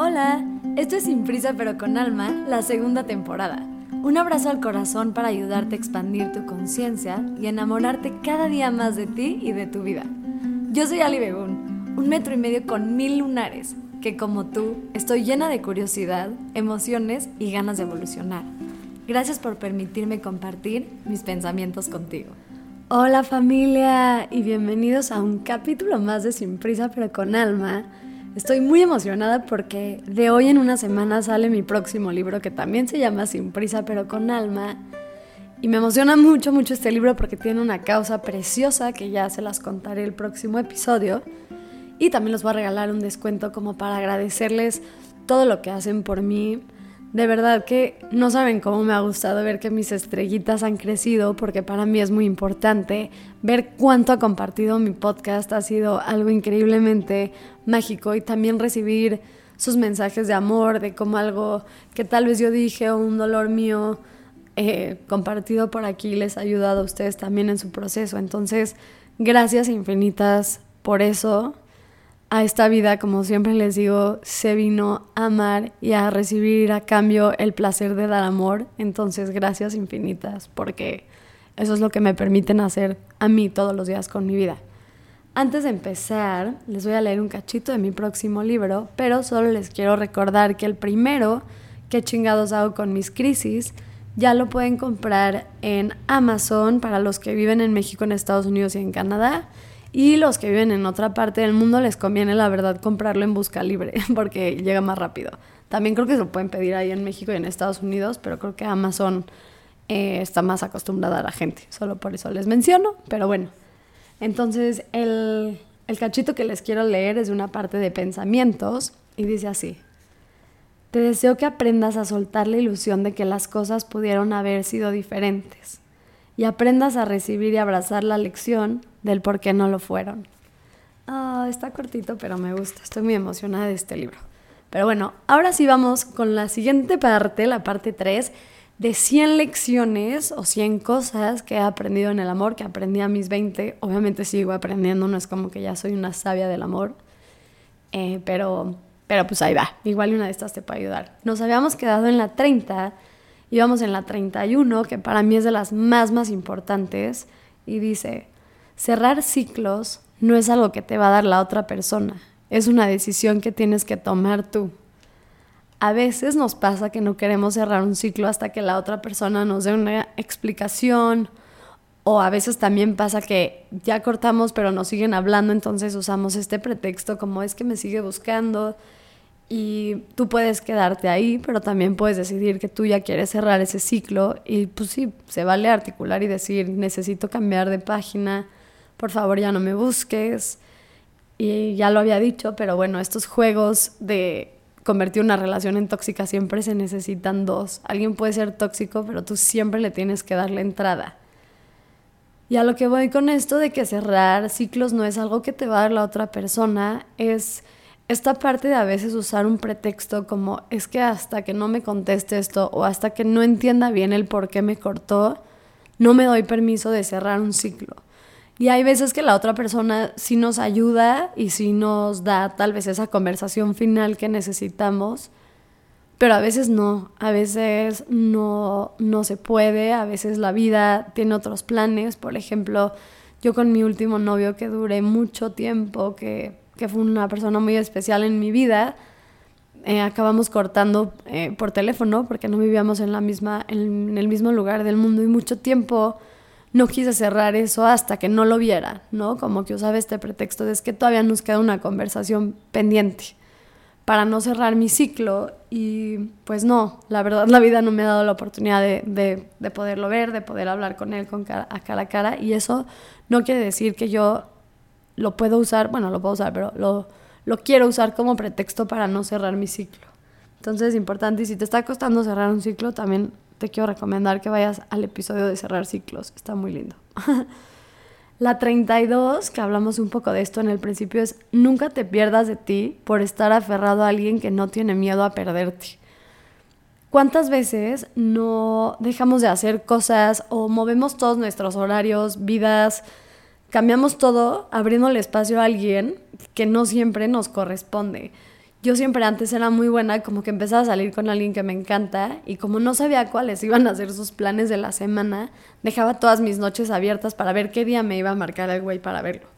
Hola, esto es Sin Prisa pero con Alma, la segunda temporada. Un abrazo al corazón para ayudarte a expandir tu conciencia y enamorarte cada día más de ti y de tu vida. Yo soy Ali Begun, un metro y medio con mil lunares, que como tú estoy llena de curiosidad, emociones y ganas de evolucionar. Gracias por permitirme compartir mis pensamientos contigo. Hola familia y bienvenidos a un capítulo más de Sin Prisa pero con Alma Estoy muy emocionada porque de hoy en una semana sale mi próximo libro que también se llama Sin prisa pero con alma. Y me emociona mucho, mucho este libro porque tiene una causa preciosa que ya se las contaré el próximo episodio. Y también les voy a regalar un descuento como para agradecerles todo lo que hacen por mí de verdad que no saben cómo me ha gustado ver que mis estrellitas han crecido porque para mí es muy importante ver cuánto ha compartido mi podcast. Ha sido algo increíblemente mágico y también recibir sus mensajes de amor, de cómo algo que tal vez yo dije o un dolor mío eh, compartido por aquí les ha ayudado a ustedes también en su proceso. Entonces, gracias infinitas por eso a esta vida, como siempre les digo, se vino a amar y a recibir a cambio el placer de dar amor. Entonces, gracias infinitas, porque eso es lo que me permiten hacer a mí todos los días con mi vida. Antes de empezar, les voy a leer un cachito de mi próximo libro, pero solo les quiero recordar que el primero, que chingados hago con mis crisis, ya lo pueden comprar en Amazon para los que viven en México, en Estados Unidos y en Canadá. Y los que viven en otra parte del mundo les conviene, la verdad, comprarlo en busca libre porque llega más rápido. También creo que se lo pueden pedir ahí en México y en Estados Unidos, pero creo que Amazon eh, está más acostumbrada a la gente. Solo por eso les menciono, pero bueno. Entonces, el, el cachito que les quiero leer es de una parte de pensamientos y dice así. Te deseo que aprendas a soltar la ilusión de que las cosas pudieron haber sido diferentes y aprendas a recibir y abrazar la lección del por qué no lo fueron. Ah, está cortito, pero me gusta. Estoy muy emocionada de este libro. Pero bueno, ahora sí vamos con la siguiente parte, la parte 3, de 100 lecciones o 100 cosas que he aprendido en el amor, que aprendí a mis 20. Obviamente sigo aprendiendo, no es como que ya soy una sabia del amor, eh, pero, pero pues ahí va. Igual una de estas te puede ayudar. Nos habíamos quedado en la 30 íbamos en la 31, que para mí es de las más, más importantes, y dice, cerrar ciclos no es algo que te va a dar la otra persona, es una decisión que tienes que tomar tú. A veces nos pasa que no queremos cerrar un ciclo hasta que la otra persona nos dé una explicación, o a veces también pasa que ya cortamos pero nos siguen hablando, entonces usamos este pretexto como es que me sigue buscando, y tú puedes quedarte ahí, pero también puedes decidir que tú ya quieres cerrar ese ciclo y pues sí, se vale articular y decir, necesito cambiar de página, por favor ya no me busques. Y ya lo había dicho, pero bueno, estos juegos de convertir una relación en tóxica siempre se necesitan dos. Alguien puede ser tóxico, pero tú siempre le tienes que dar la entrada. Y a lo que voy con esto de que cerrar ciclos no es algo que te va a dar la otra persona, es esta parte de a veces usar un pretexto como es que hasta que no me conteste esto o hasta que no entienda bien el por qué me cortó, no me doy permiso de cerrar un ciclo. Y hay veces que la otra persona sí nos ayuda y sí nos da tal vez esa conversación final que necesitamos, pero a veces no, a veces no, no se puede, a veces la vida tiene otros planes. Por ejemplo, yo con mi último novio que duré mucho tiempo, que que fue una persona muy especial en mi vida, eh, acabamos cortando eh, por teléfono porque no vivíamos en, la misma, en el mismo lugar del mundo y mucho tiempo no quise cerrar eso hasta que no lo viera, ¿no? Como que usaba este pretexto de es que todavía nos queda una conversación pendiente para no cerrar mi ciclo y pues no, la verdad la vida no me ha dado la oportunidad de, de, poderlo ver, de poder hablar con él cara, a cara a cara y eso no quiere decir que yo lo puedo usar, bueno, lo puedo usar, pero lo, lo quiero usar como pretexto para no cerrar mi ciclo. Entonces es importante y si te está costando cerrar un ciclo, también te quiero recomendar que vayas al episodio de cerrar ciclos, está muy lindo. La 32, que hablamos un poco de esto en el principio, es nunca te pierdas de ti por estar aferrado a alguien que no tiene miedo a perderte. ¿Cuántas veces no dejamos de hacer cosas o movemos todos nuestros horarios, vidas, cambiamos todo abriendo el espacio a alguien que no siempre nos corresponde. Yo siempre antes era muy buena, como que empezaba a salir con alguien que me encanta y como no sabía cuáles iban a ser sus planes de la semana, dejaba todas mis noches abiertas para ver qué día me iba a marcar el güey para verlo.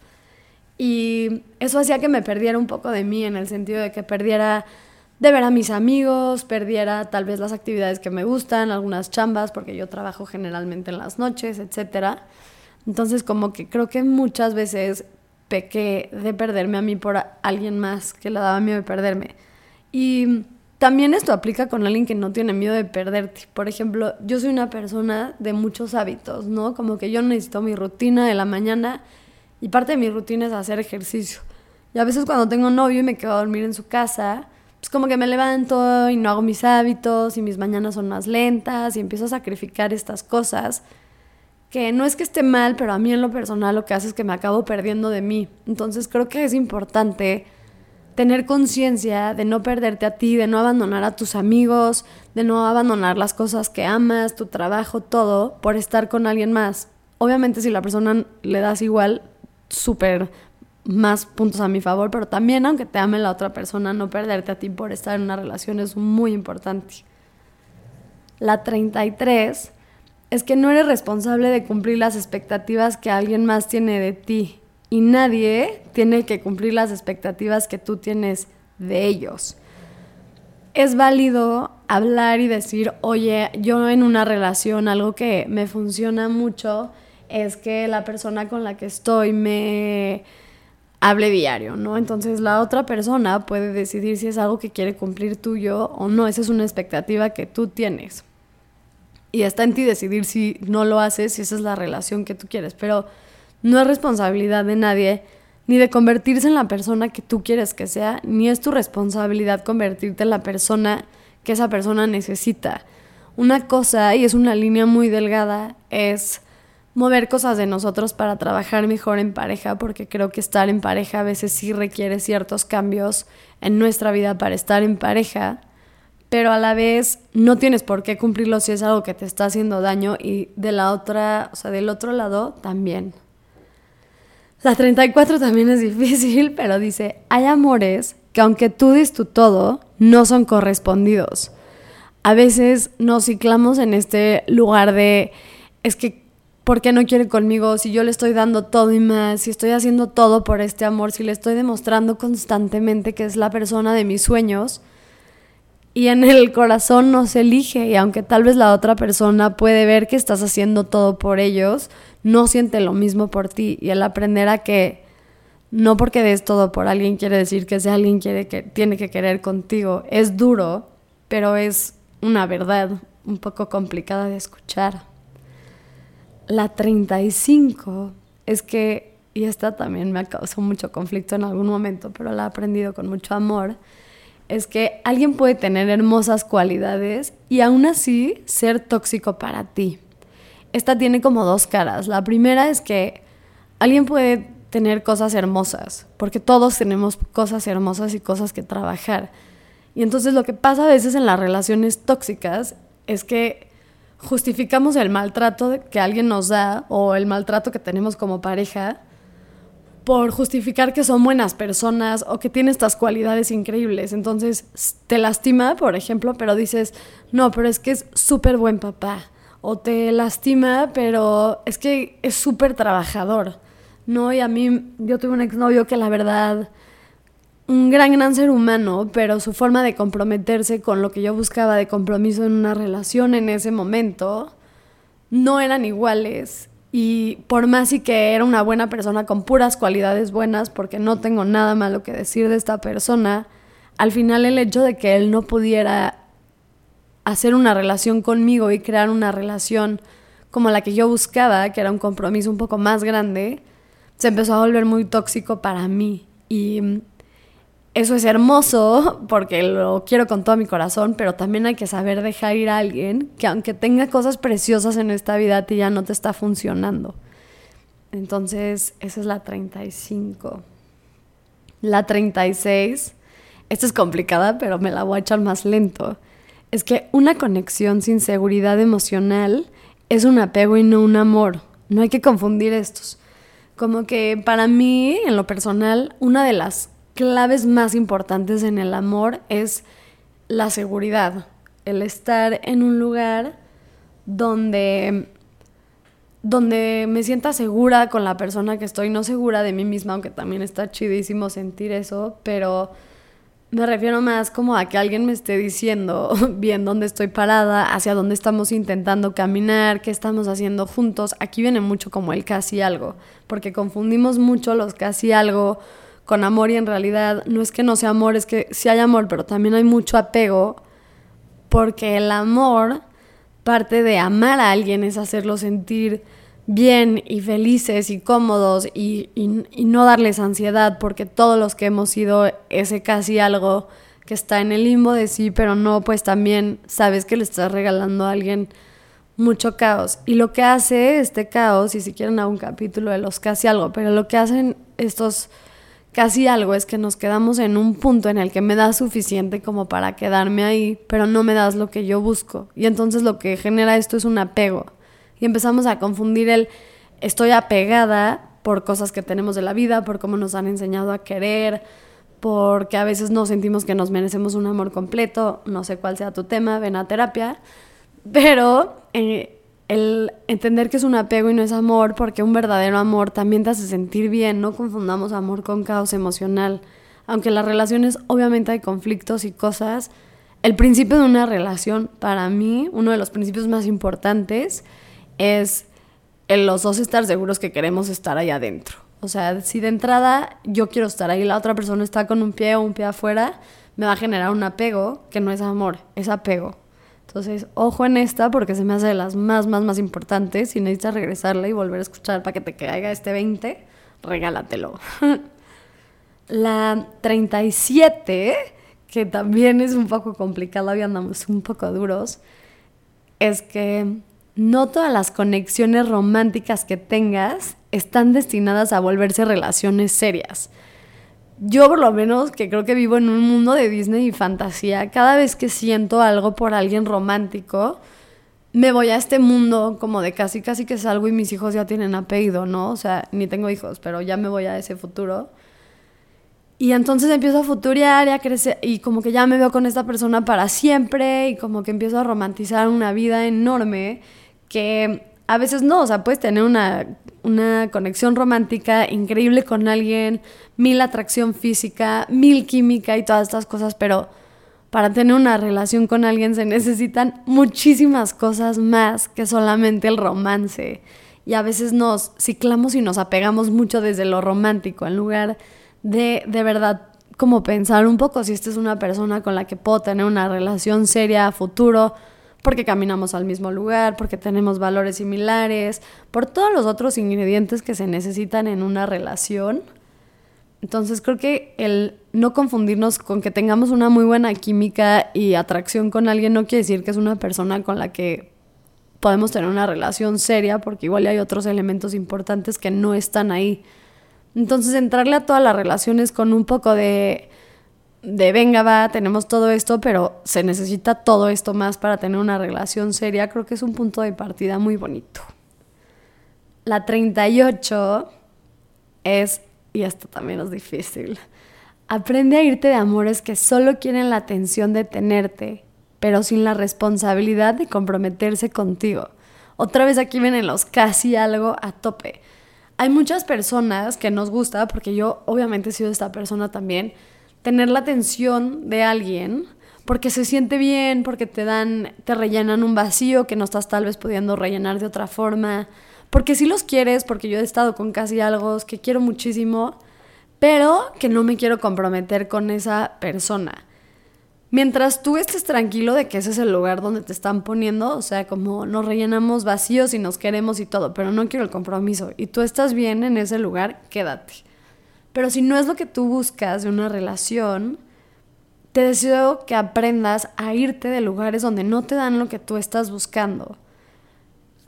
Y eso hacía que me perdiera un poco de mí en el sentido de que perdiera de ver a mis amigos, perdiera tal vez las actividades que me gustan, algunas chambas, porque yo trabajo generalmente en las noches, etc. Entonces como que creo que muchas veces pequé de perderme a mí por alguien más que le daba miedo de perderme. Y también esto aplica con alguien que no tiene miedo de perderte. Por ejemplo, yo soy una persona de muchos hábitos, ¿no? Como que yo necesito mi rutina de la mañana y parte de mi rutina es hacer ejercicio. Y a veces cuando tengo novio y me quedo a dormir en su casa, pues como que me levanto y no hago mis hábitos y mis mañanas son más lentas y empiezo a sacrificar estas cosas que no es que esté mal, pero a mí en lo personal lo que hace es que me acabo perdiendo de mí. Entonces creo que es importante tener conciencia de no perderte a ti, de no abandonar a tus amigos, de no abandonar las cosas que amas, tu trabajo, todo, por estar con alguien más. Obviamente si la persona le das igual, súper más puntos a mi favor, pero también aunque te ame la otra persona, no perderte a ti por estar en una relación es muy importante. La 33 es que no eres responsable de cumplir las expectativas que alguien más tiene de ti y nadie tiene que cumplir las expectativas que tú tienes de ellos. Es válido hablar y decir, oye, yo en una relación algo que me funciona mucho es que la persona con la que estoy me hable diario, ¿no? Entonces la otra persona puede decidir si es algo que quiere cumplir tuyo o no. Esa es una expectativa que tú tienes. Y está en ti decidir si no lo haces, si esa es la relación que tú quieres. Pero no es responsabilidad de nadie, ni de convertirse en la persona que tú quieres que sea, ni es tu responsabilidad convertirte en la persona que esa persona necesita. Una cosa, y es una línea muy delgada, es mover cosas de nosotros para trabajar mejor en pareja, porque creo que estar en pareja a veces sí requiere ciertos cambios en nuestra vida para estar en pareja pero a la vez no tienes por qué cumplirlo si es algo que te está haciendo daño y de la otra, o sea, del otro lado también. La 34 también es difícil, pero dice, hay amores que aunque tú dis tu todo, no son correspondidos. A veces nos ciclamos en este lugar de, es que, ¿por qué no quiere conmigo? Si yo le estoy dando todo y más, si estoy haciendo todo por este amor, si le estoy demostrando constantemente que es la persona de mis sueños, y en el corazón no se elige y aunque tal vez la otra persona puede ver que estás haciendo todo por ellos, no siente lo mismo por ti y el aprender a que no porque des todo por alguien quiere decir que ese alguien quiere que tiene que querer contigo. Es duro, pero es una verdad un poco complicada de escuchar. La 35 es que, y esta también me causado mucho conflicto en algún momento, pero la he aprendido con mucho amor, es que alguien puede tener hermosas cualidades y aún así ser tóxico para ti. Esta tiene como dos caras. La primera es que alguien puede tener cosas hermosas, porque todos tenemos cosas hermosas y cosas que trabajar. Y entonces lo que pasa a veces en las relaciones tóxicas es que justificamos el maltrato que alguien nos da o el maltrato que tenemos como pareja por justificar que son buenas personas o que tienen estas cualidades increíbles. Entonces te lastima, por ejemplo, pero dices, no, pero es que es súper buen papá. O te lastima, pero es que es súper trabajador. No, y a mí, yo tuve un exnovio que la verdad, un gran, gran ser humano, pero su forma de comprometerse con lo que yo buscaba de compromiso en una relación en ese momento, no eran iguales y por más y que era una buena persona con puras cualidades buenas, porque no tengo nada malo que decir de esta persona, al final el hecho de que él no pudiera hacer una relación conmigo y crear una relación como la que yo buscaba, que era un compromiso un poco más grande, se empezó a volver muy tóxico para mí. Y eso es hermoso porque lo quiero con todo mi corazón, pero también hay que saber dejar ir a alguien que aunque tenga cosas preciosas en esta vida, a ti ya no te está funcionando. Entonces, esa es la 35. La 36, esta es complicada, pero me la voy a echar más lento. Es que una conexión sin seguridad emocional es un apego y no un amor. No hay que confundir estos. Como que para mí, en lo personal, una de las claves más importantes en el amor es la seguridad, el estar en un lugar donde donde me sienta segura con la persona que estoy, no segura de mí misma, aunque también está chidísimo sentir eso, pero me refiero más como a que alguien me esté diciendo bien dónde estoy parada, hacia dónde estamos intentando caminar, qué estamos haciendo juntos. Aquí viene mucho como el casi algo, porque confundimos mucho los casi algo con amor y en realidad no es que no sea amor, es que sí hay amor, pero también hay mucho apego, porque el amor, parte de amar a alguien es hacerlo sentir bien y felices y cómodos y, no darles ansiedad porque todos los que hemos sido ese casi algo que está en el limbo de sí, pero no, pues también sabes que le estás regalando a alguien mucho caos. Y lo que hace este caos, y si quieren a un capítulo de los casi algo, pero lo que hacen estos casi algo es que nos quedamos en un punto en el que me das suficiente como para quedarme ahí, pero no me das lo que yo busco. Y entonces lo que genera esto es un apego y empezamos a confundir el estoy apegada por cosas que tenemos de la vida, por cómo nos han enseñado a querer, porque a veces no sentimos que nos merecemos un amor completo, no sé cuál sea tu tema, ven a terapia, pero eh, el entender que es un apego y no es amor, porque un verdadero amor también te hace sentir bien, no confundamos amor con caos emocional, aunque en las relaciones obviamente hay conflictos y cosas, el principio de una relación, para mí, uno de los principios más importantes, es en los dos estar seguros que queremos estar ahí adentro. O sea, si de entrada yo quiero estar ahí, la otra persona está con un pie o un pie afuera, me va a generar un apego que no es amor, es apego. Entonces, ojo en esta porque se me hace de las más, más, más importantes. Si necesitas regresarla y volver a escuchar para que te caiga este 20, regálatelo. la 37, que también es un poco complicada, hoy andamos un poco duros, es que no todas las conexiones románticas que tengas están destinadas a volverse relaciones serias. Yo por lo menos, que creo que vivo en un mundo de Disney y fantasía, cada vez que siento algo por alguien romántico, me voy a este mundo como de casi casi que salgo y mis hijos ya tienen apellido, ¿no? O sea, ni tengo hijos, pero ya me voy a ese futuro. Y entonces empiezo a futurear y a crecer y como que ya me veo con esta persona para siempre y como que empiezo a romantizar una vida enorme que a veces no, o sea, puedes tener una, conexión romántica increíble con alguien, mil atracción física, mil química y todas estas cosas, pero para tener una relación con alguien se necesitan muchísimas cosas más que solamente el romance. Y a veces nos ciclamos y nos apegamos mucho desde lo romántico, en lugar de de verdad como pensar un poco si esta es una persona con la que puedo tener una relación seria a futuro, porque caminamos al mismo lugar, porque tenemos valores similares, por todos los otros ingredientes que se necesitan en una relación. Entonces creo que el no confundirnos con que tengamos una muy buena química y atracción con alguien no quiere decir que es una persona con la que podemos tener una relación seria, porque igual hay otros elementos importantes que no están ahí. Entonces entrarle a todas las relaciones con un poco de de venga, va, tenemos todo esto, pero se necesita todo esto más para tener una relación seria, creo que es un punto de partida muy bonito. La 38 es, y esto también es difícil, aprende a irte de amores que solo quieren la atención de tenerte, pero sin la responsabilidad de comprometerse contigo. Otra vez aquí vienen los casi algo a tope. Hay muchas personas que nos gusta, porque yo obviamente he sido esta persona también, tener la atención de alguien porque se siente bien, porque te dan, te rellenan un vacío que no estás tal vez pudiendo rellenar de otra forma, porque si los quieres, porque yo he estado con casi algo que quiero muchísimo, pero que no me quiero comprometer con esa persona. Mientras tú estés tranquilo de que ese es el lugar donde te están poniendo, o sea, como nos rellenamos vacíos y nos queremos y todo, pero no quiero el compromiso, y tú estás bien en ese lugar, quédate. Pero si no es lo que tú buscas de una relación, te deseo que aprendas a irte de lugares donde no te dan lo que tú estás buscando.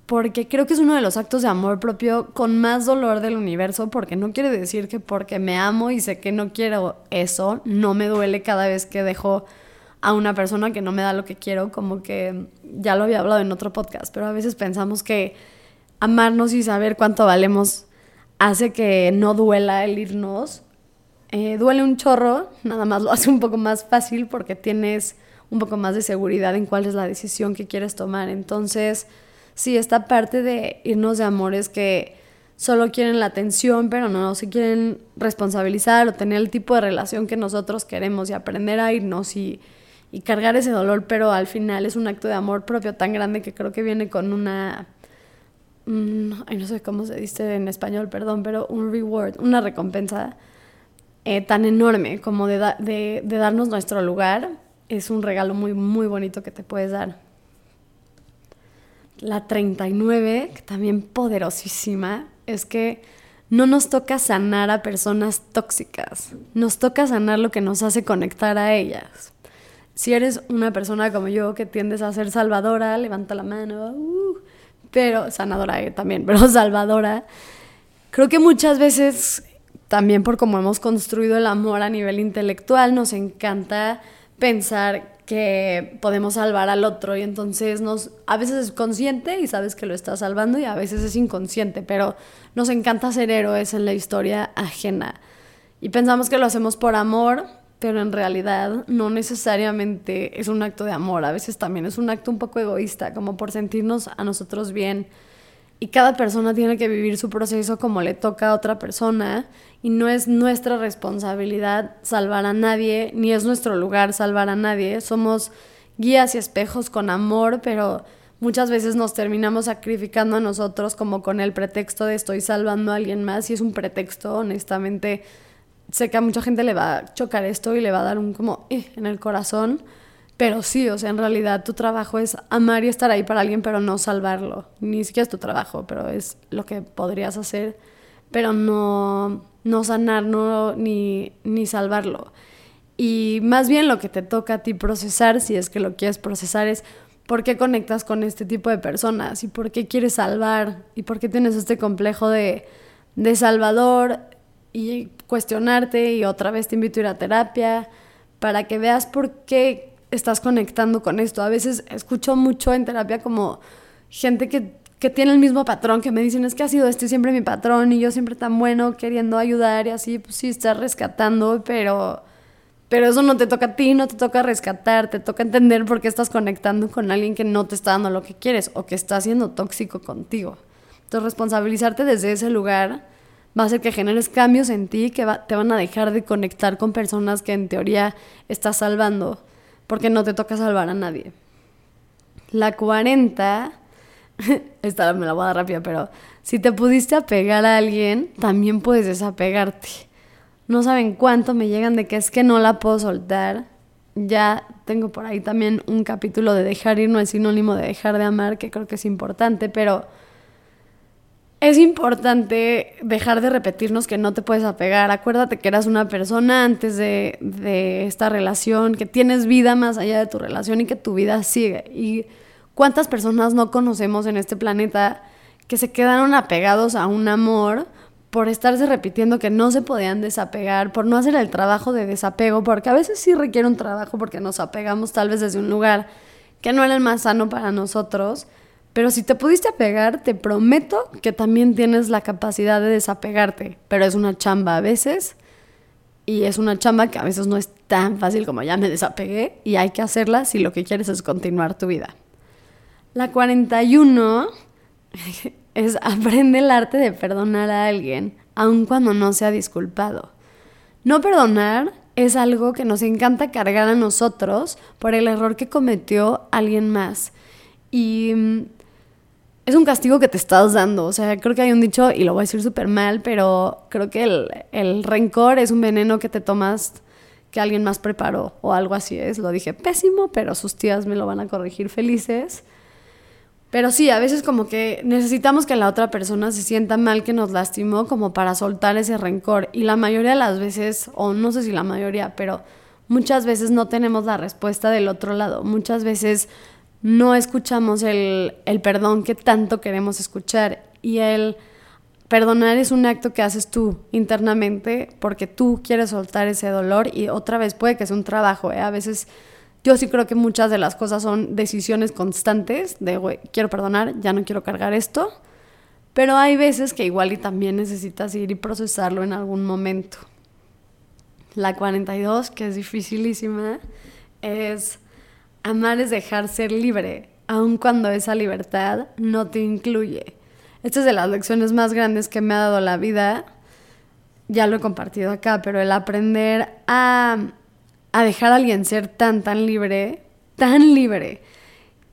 Porque creo que es uno de los actos de amor propio con más dolor del universo, porque no quiere decir que porque me amo y sé que no quiero eso, no me duele cada vez que dejo a una persona que no me da lo que quiero, como que ya lo había hablado en otro podcast, pero a veces pensamos que amarnos y saber cuánto valemos hace que no duela el irnos. Eh, duele un chorro, nada más lo hace un poco más fácil porque tienes un poco más de seguridad en cuál es la decisión que quieres tomar. Entonces, sí, esta parte de irnos de amores que solo quieren la atención, pero no se quieren responsabilizar o tener el tipo de relación que nosotros queremos y aprender a irnos y, y cargar ese dolor, pero al final es un acto de amor propio tan grande que creo que viene con una... ay, no sé cómo se dice en español, perdón, pero un reward, una recompensa eh, tan enorme como de, de, de darnos nuestro lugar. Es un regalo muy, muy bonito que te puedes dar. La 39, que también poderosísima, es que no nos toca sanar a personas tóxicas, nos toca sanar lo que nos hace conectar a ellas. Si eres una persona como yo que tiendes a ser salvadora, levanta la mano, uh, pero sanadora eh, también, pero salvadora, creo que muchas veces también por cómo hemos construido el amor a nivel intelectual, nos encanta pensar que podemos salvar al otro y entonces nos a veces es consciente y sabes que lo estás salvando y a veces es inconsciente, pero nos encanta ser héroes en la historia ajena. Y pensamos que lo hacemos por amor, pero en realidad no necesariamente es un acto de amor, a veces también es un acto un poco egoísta, como por sentirnos a nosotros bien. Y cada persona tiene que vivir su proceso como le toca a otra persona y no es nuestra responsabilidad salvar a nadie, ni es nuestro lugar salvar a nadie. Somos guías y espejos con amor, pero muchas veces nos terminamos sacrificando a nosotros como con el pretexto de estoy salvando a alguien más y es un pretexto, honestamente. Sé que a mucha gente le va a chocar esto y le va a dar un como eh, en el corazón, pero sí, o sea, en realidad tu trabajo es amar y estar ahí para alguien, pero no salvarlo. Ni siquiera es tu trabajo, pero es lo que podrías hacer, pero no no sanarlo ni, ni salvarlo. Y más bien lo que te toca a ti procesar, si es que lo quieres procesar, es por qué conectas con este tipo de personas y por qué quieres salvar y por qué tienes este complejo de, de salvador y cuestionarte y otra vez te invito a ir a terapia para que veas por qué estás conectando con esto. A veces escucho mucho en terapia como gente que que tiene el mismo patrón, que me dicen, es que ha sido este siempre mi patrón y yo siempre tan bueno queriendo ayudar y así, pues sí, estás rescatando, pero, pero eso no te toca a ti, no te toca rescatar, te toca entender por qué estás conectando con alguien que no te está dando lo que quieres o que está siendo tóxico contigo. Entonces, responsabilizarte desde ese lugar va a hacer que generes cambios en ti que te van a dejar de conectar con personas que en teoría estás salvando, porque no te toca salvar a nadie. La 40 esta me la voy a dar rápida, pero si te pudiste apegar a alguien, también puedes desapegarte. No saben cuánto me llegan de que es que no la puedo soltar. Ya tengo por ahí también un capítulo de dejar ir, no es sinónimo de dejar de amar, que creo que es importante, pero es importante dejar de repetirnos que no te puedes apegar. Acuérdate que eras una persona antes de, de esta relación, que tienes vida más allá de tu relación y que tu vida sigue. Y ¿Cuántas personas no conocemos en este planeta que se quedaron apegados a un amor por estarse repitiendo que no se podían desapegar, por no hacer el trabajo de desapego, porque a veces sí requiere un trabajo porque nos apegamos tal vez desde un lugar que no era el más sano para nosotros, pero si te pudiste apegar, te prometo que también tienes la capacidad de desapegarte, pero es una chamba a veces y es una chamba que a veces no es tan fácil como ya me desapegué y hay que hacerla si lo que quieres es continuar tu vida. La 41 es aprende el arte de perdonar a alguien, aun cuando no se ha disculpado. No perdonar es algo que nos encanta cargar a nosotros por el error que cometió alguien más. Y mm, es un castigo que te estás dando. O sea, creo que hay un dicho, y lo voy a decir súper mal, pero creo que el, el, rencor es un veneno que te tomas que alguien más preparó o algo así es. Lo dije pésimo, pero sus tías me lo van a corregir felices. Pero sí, a veces como que necesitamos que la otra persona se sienta mal que nos lastimó como para soltar ese rencor. Y la mayoría de las veces, o no sé si la mayoría, pero muchas veces no tenemos la respuesta del otro lado. Muchas veces no escuchamos el, el perdón que tanto queremos escuchar. Y el perdonar es un acto que haces tú internamente porque tú quieres soltar ese dolor y otra vez puede que sea un trabajo. ¿eh? A veces yo sí creo que muchas de las cosas son decisiones constantes de, quiero perdonar, ya no quiero cargar esto. Pero hay veces que igual y también necesitas ir y procesarlo en algún momento. La 42, que es dificilísima, es amar es dejar ser libre, aun cuando esa libertad no te incluye. Esta es de las lecciones más grandes que me ha dado la vida. Ya lo he compartido acá, pero el aprender a, a dejar a alguien ser tan, tan libre, tan libre,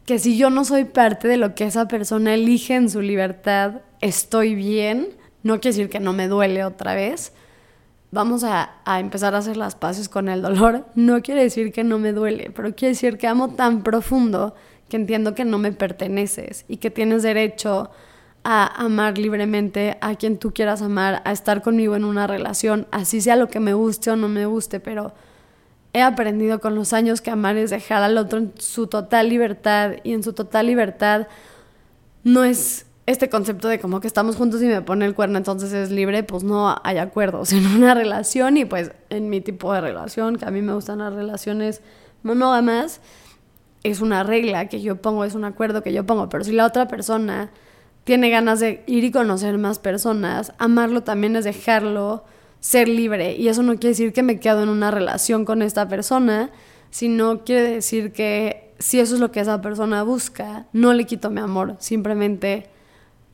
que si yo no soy parte de lo que esa persona elige en su libertad, estoy bien. No quiere decir que no me duele otra vez. Vamos a, a, empezar a hacer las paces con el dolor. No quiere decir que no me duele, pero quiere decir que amo tan profundo que entiendo que no me perteneces y que tienes derecho a amar libremente a quien tú quieras amar, a estar conmigo en una relación, así sea lo que me guste o no me guste, pero he aprendido con los años que amar es dejar al otro en su total libertad y en su total libertad no es este concepto de como que estamos juntos y me pone el cuerno entonces es libre, pues no hay acuerdos en una relación y pues en mi tipo de relación, que a mí me gustan las relaciones monógamas, es una regla que yo pongo, es un acuerdo que yo pongo, pero si la otra persona tiene ganas de ir y conocer más personas, amarlo también es dejarlo ser libre. Y eso no quiere decir que me quedo en una relación con esta persona, sino quiere decir que si eso es lo que esa persona busca, no le quito mi amor, simplemente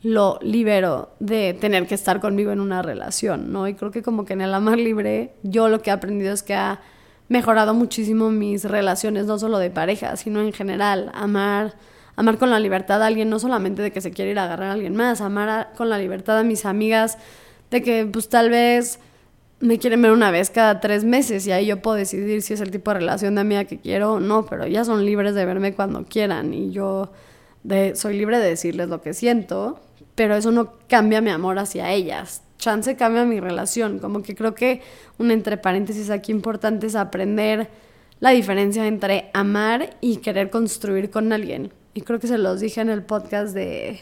lo libero de tener que estar conmigo en una relación, ¿no? Y creo que como que en el amar libre, yo lo que he aprendido es que ha mejorado muchísimo mis relaciones, no solo de pareja, sino en general, amar amar con la libertad a alguien, no solamente de que se quiere ir a agarrar a alguien más, amar con la libertad a mis amigas, de que pues tal vez me quieren ver una vez cada tres meses y ahí yo puedo decidir si es el tipo de relación de amiga que quiero o no, pero ellas son libres de verme cuando quieran y yo de, soy libre de decirles lo que siento, pero eso no cambia mi amor hacia ellas. Chance cambia mi relación, como que creo que un entre paréntesis aquí importante es aprender la diferencia entre amar y querer construir con alguien y creo que se los dije en el podcast de,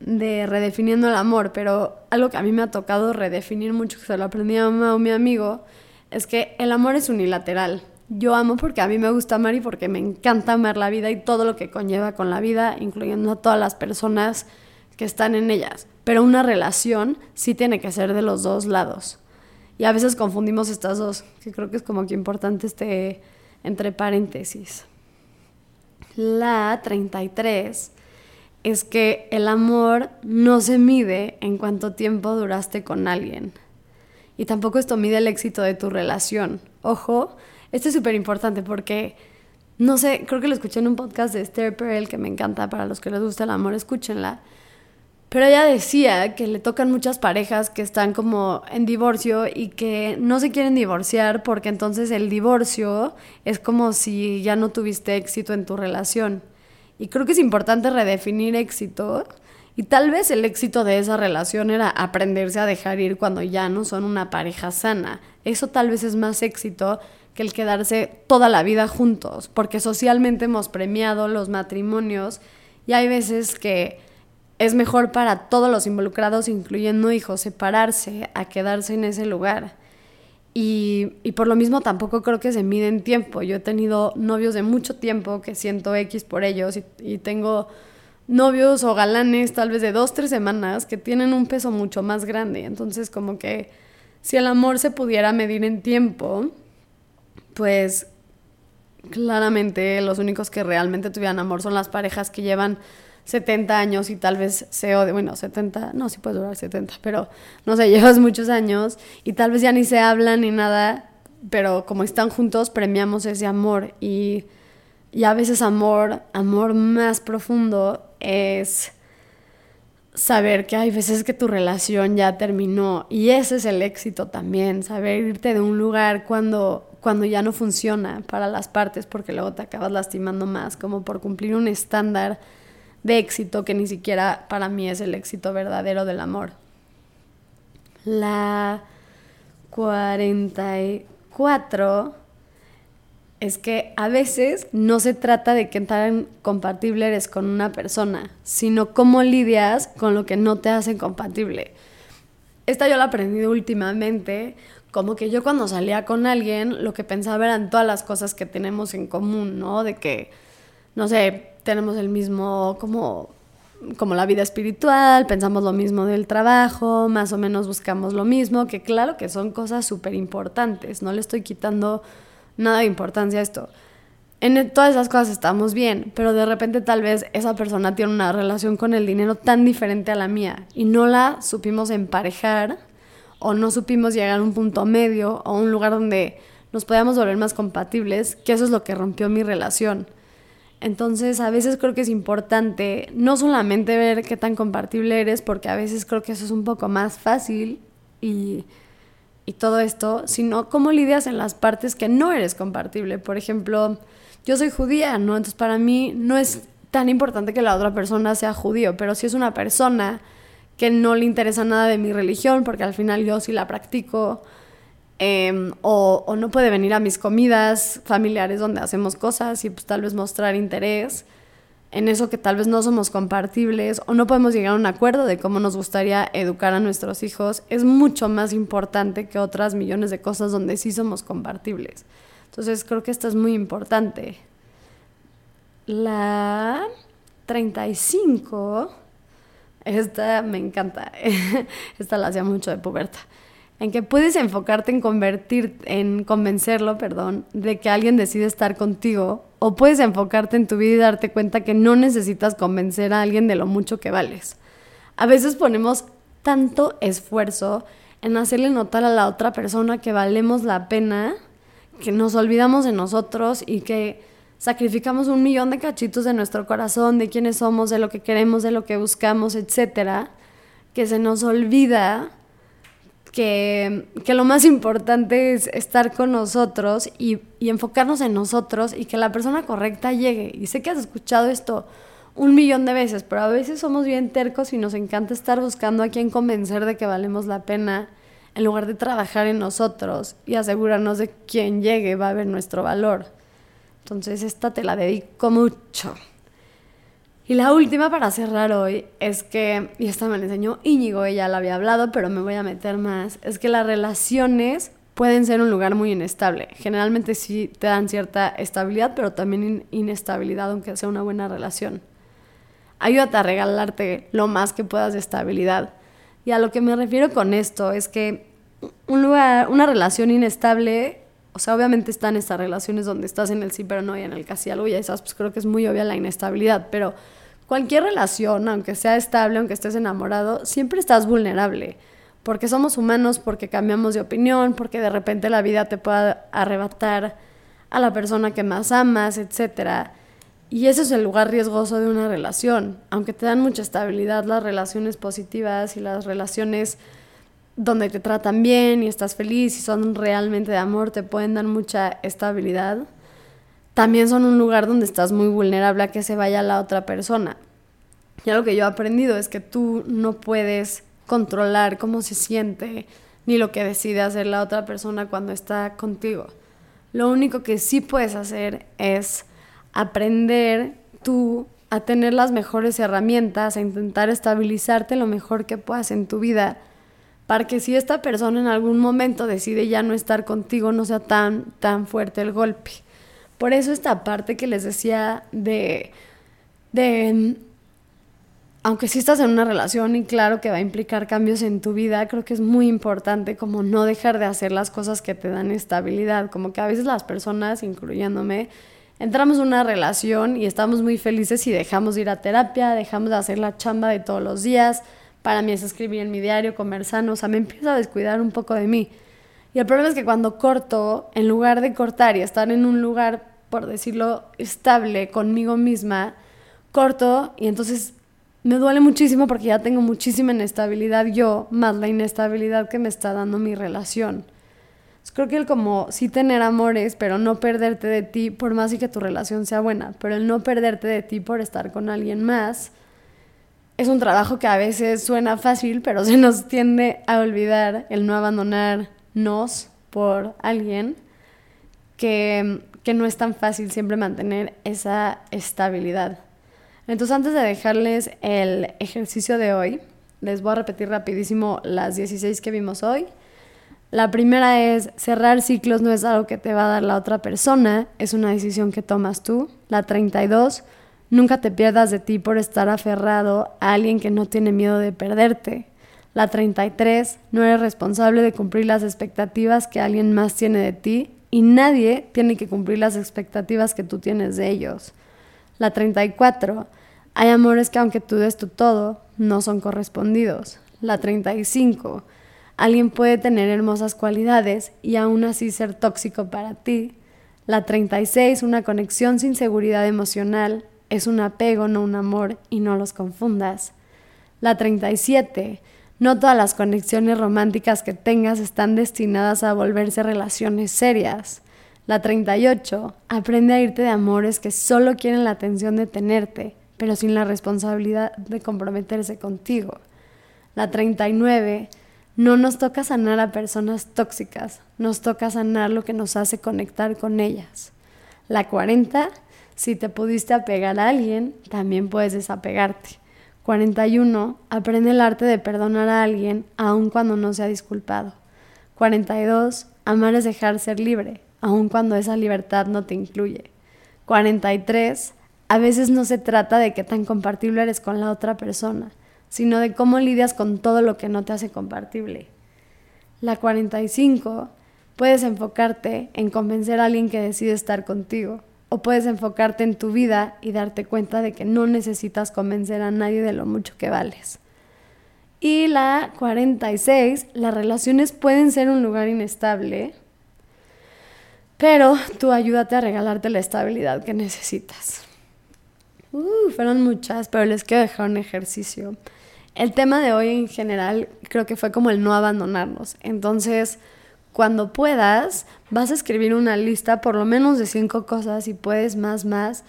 de redefiniendo el amor, pero algo que a mí me ha tocado redefinir mucho, que se lo aprendí a mi amigo, es que el amor es unilateral. Yo amo porque a mí me gusta amar y porque me encanta amar la vida y todo lo que conlleva con la vida, incluyendo a todas las personas están en ellas. Pero una relación sí tiene que ser de los dos lados. Y a veces confundimos estas dos, que creo que es como que importante este entre paréntesis. La 33 es que el amor no se mide en cuánto tiempo duraste con alguien. Y tampoco esto mide el éxito de tu relación. Ojo, esto es súper importante porque, no sé, creo que lo escuché en un podcast de Esther Perel que me encanta, para los que les gusta el amor, escúchenla pero ella decía que le tocan muchas parejas que están como en divorcio y que no se quieren divorciar porque entonces el divorcio es como si ya no tuviste éxito en tu relación. Y creo que es importante redefinir éxito y tal vez el éxito de esa relación era aprenderse a dejar ir cuando ya no son una pareja sana. Eso tal vez es más éxito que el quedarse toda la vida juntos, porque socialmente hemos premiado los matrimonios y hay veces que es mejor para todos los involucrados, incluyendo hijos, separarse a quedarse en ese lugar. Y, y, por lo mismo tampoco creo que se mide en tiempo. Yo he tenido novios de mucho tiempo que siento X por ellos y, y tengo novios o galanes tal vez de dos, tres semanas que tienen un peso mucho más grande. Entonces como que si el amor se pudiera medir en tiempo, pues claramente los únicos que realmente tuvieran amor son las parejas que llevan 70 años y tal vez se odie, bueno, 70, no, sí puede durar 70, pero no sé, llevas muchos años y tal vez ya ni se hablan ni nada, pero como están juntos premiamos ese amor y, y a veces amor, amor más profundo es saber que hay veces que tu relación ya terminó y ese es el éxito también, saber irte de un lugar cuando cuando ya no funciona para las partes porque luego te acabas lastimando más, como por cumplir un estándar de éxito que ni siquiera para mí es el éxito verdadero del amor. La 44 es que a veces no se trata de que tan compatible eres con una persona, sino cómo lidias con lo que no te hace compatible. Esta yo la he últimamente, como que yo cuando salía con alguien, lo que pensaba eran todas las cosas que tenemos en común, ¿no? De que, no sé, tenemos el mismo como como la vida espiritual, pensamos lo mismo del trabajo, más o menos buscamos lo mismo, que claro que son cosas súper importantes, no le estoy quitando nada de importancia a esto. En todas esas cosas estamos bien, pero de repente tal vez esa persona tiene una relación con el dinero tan diferente a la mía y no la supimos emparejar o no supimos llegar a un punto medio o un lugar donde nos podíamos volver más compatibles, que eso es lo que rompió mi relación. Entonces, a veces creo que es importante no solamente ver qué tan compatible eres, porque a veces creo que eso es un poco más fácil y, y todo esto, sino cómo lidias en las partes que no eres compatible. Por ejemplo, yo soy judía, ¿no? Entonces, para mí no es tan importante que la otra persona sea judío, pero si es una persona que no le interesa nada de mi religión, porque al final yo sí la practico, Em, o, no puede venir a mis comidas familiares donde hacemos cosas y pues tal vez mostrar interés en eso que tal vez no somos compartibles o no podemos llegar a un acuerdo de cómo nos gustaría educar a nuestros hijos, es mucho más importante que otras millones de cosas donde sí somos compartibles. Entonces creo que esto es muy importante. La 35, esta me encanta, esta la hacía mucho de puberta en que puedes enfocarte en convertir, en convencerlo, perdón, de que alguien decide estar contigo, o puedes enfocarte en tu vida y darte cuenta que no necesitas convencer a alguien de lo mucho que vales. A veces ponemos tanto esfuerzo en hacerle notar a la otra persona que valemos la pena, que nos olvidamos de nosotros y que sacrificamos un millón de cachitos de nuestro corazón, de quiénes somos, de lo que queremos, de lo que buscamos, etcétera, que se nos olvida que, lo más importante es estar con nosotros y, y, enfocarnos en nosotros y que la persona correcta llegue. Y sé que has escuchado esto un millón de veces, pero a veces somos bien tercos y nos encanta estar buscando a quien convencer de que valemos la pena en lugar de trabajar en nosotros y asegurarnos de que quien llegue va a ver nuestro valor. Entonces esta te la dedico mucho. Y la última para cerrar hoy es que, y esta me la enseñó Íñigo, ella la había hablado, pero me voy a meter más, es que las relaciones pueden ser un lugar muy inestable. Generalmente sí te dan cierta estabilidad, pero también inestabilidad, aunque sea una buena relación. Ayúdate a regalarte lo más que puedas de estabilidad. Y a lo que me refiero con esto es que un lugar, una relación inestable, o sea, obviamente están estas relaciones donde estás en el sí pero no y en el casi algo, y esas pues creo que es muy obvia la inestabilidad, pero cualquier relación, aunque sea estable, aunque estés enamorado, siempre estás vulnerable. Porque somos humanos, porque cambiamos de opinión, porque de repente la vida te puede arrebatar a la persona que más amas, etc. Y ese es el lugar riesgoso de una relación. Aunque te dan mucha estabilidad las relaciones positivas y las relaciones donde te tratan bien y estás feliz y son realmente de amor, te pueden dar mucha estabilidad también son un lugar donde estás muy vulnerable a que se vaya la otra persona. Y algo que yo he aprendido es que tú no puedes controlar cómo se siente ni lo que decide hacer la otra persona cuando está contigo. Lo único que sí puedes hacer es aprender tú a tener las mejores herramientas, a intentar estabilizarte lo mejor que puedas en tu vida, para que si esta persona en algún momento decide ya no estar contigo, no sea tan, tan fuerte el golpe. Por eso esta parte que les decía de, de, aunque sí estás en una relación y claro que va a implicar cambios en tu vida, creo que es muy importante como no dejar de hacer las cosas que te dan estabilidad, como que a veces las personas, incluyéndome, entramos en una relación y estamos muy felices y dejamos de ir a terapia, dejamos de hacer la chamba de todos los días. Para mí es escribir en mi diario, comer sano, o sea, me empiezo a descuidar un poco de mí. Y el problema es que cuando corto, en lugar de cortar y estar en un lugar por decirlo, estable conmigo misma, corto y entonces me duele muchísimo porque ya tengo muchísima inestabilidad yo, más la inestabilidad que me está dando mi relación. creo que el como sí tener amores, pero no perderte de ti, por más y que tu relación sea buena, pero el no perderte de ti por estar con alguien más, es un trabajo que a veces suena fácil, pero se nos tiende a olvidar el no abandonarnos por alguien que que no es tan fácil siempre mantener esa estabilidad. Entonces antes de dejarles el ejercicio de hoy, les voy a repetir rapidísimo las 16 que vimos hoy. La primera es cerrar ciclos no es algo que te va a dar la otra persona, es una decisión que tomas tú. La 32, Nunca te pierdas de ti por estar aferrado a alguien que no tiene miedo de perderte. La 33, no eres responsable de cumplir las expectativas que alguien más tiene de ti y nadie tiene que cumplir las expectativas que tú tienes de ellos. La 34, hay amores que aunque tú des tu todo, no son correspondidos. La 35, alguien puede tener hermosas cualidades y aún así ser tóxico para ti. La 36, una conexión sin seguridad emocional, es un apego, no un amor, y no los confundas. La 37, no todas las conexiones románticas que tengas están destinadas a volverse relaciones serias. La 38. Aprende a irte de amores que solo quieren la atención de tenerte, pero sin la responsabilidad de comprometerse contigo. La 39. No nos toca sanar a personas tóxicas, nos toca sanar lo que nos hace conectar con ellas. La 40. Si te pudiste apegar a alguien, también puedes desapegarte. 41. Aprende el arte de perdonar a alguien aun cuando no se ha disculpado. 42. Amar es dejar ser libre, aun cuando esa libertad no te incluye. 43. A veces no se trata de qué tan compartible eres con la otra persona, sino de cómo lidias con todo lo que no te hace compartible. La 45. Puedes enfocarte en convencer a alguien que decide estar contigo o puedes enfocarte en tu vida y darte cuenta de que no necesitas convencer a nadie de lo mucho que vales. Y la 46, las relaciones pueden ser un lugar inestable, pero tú ayúdate a regalarte la estabilidad que necesitas. Uh, fueron muchas, pero les quiero dejar un ejercicio. El tema de hoy en general creo que fue como el no abandonarnos. Entonces, cuando puedas, vas a escribir una lista por lo menos de cinco cosas y puedes más, más,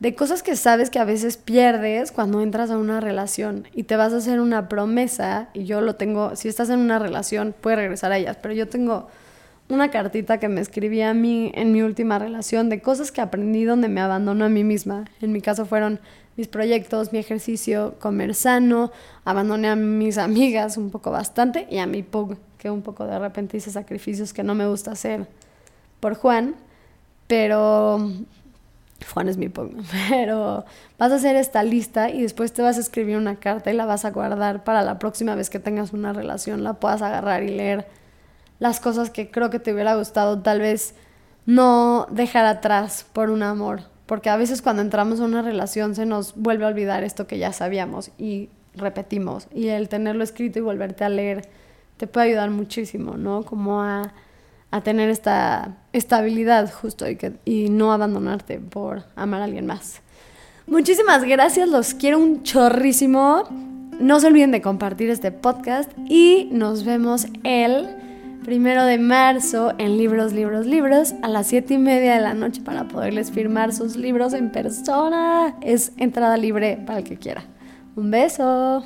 de cosas que sabes que a veces pierdes cuando entras a una relación y te vas a hacer una promesa y yo lo tengo, si estás en una relación, puedes regresar a ellas, pero yo tengo una cartita que me escribí a mí en mi última relación de cosas que aprendí donde me abandono a mí misma. En mi caso fueron mis proyectos, mi ejercicio, comer sano, abandoné a mis amigas un poco bastante y a mi pug que un poco de repente hice sacrificios que no me gusta hacer por Juan, pero Juan es mi pug, pero vas a hacer esta lista y después te vas a escribir una carta y la vas a guardar para la próxima vez que tengas una relación, la puedas agarrar y leer las cosas que creo que te hubiera gustado tal vez no dejar atrás por un amor, porque a veces cuando entramos a una relación se nos vuelve a olvidar esto que ya sabíamos y repetimos y el tenerlo escrito y volverte a leer te puede ayudar muchísimo, ¿no? Como a, tener esta estabilidad justo y, que, y no abandonarte por amar a alguien más. Muchísimas gracias, los quiero un chorrísimo. No se olviden de compartir este podcast y nos vemos el primero de marzo en Libros, Libros, Libros a las siete y media de la noche para poderles firmar sus libros en persona. Es entrada libre para el que quiera. Un beso.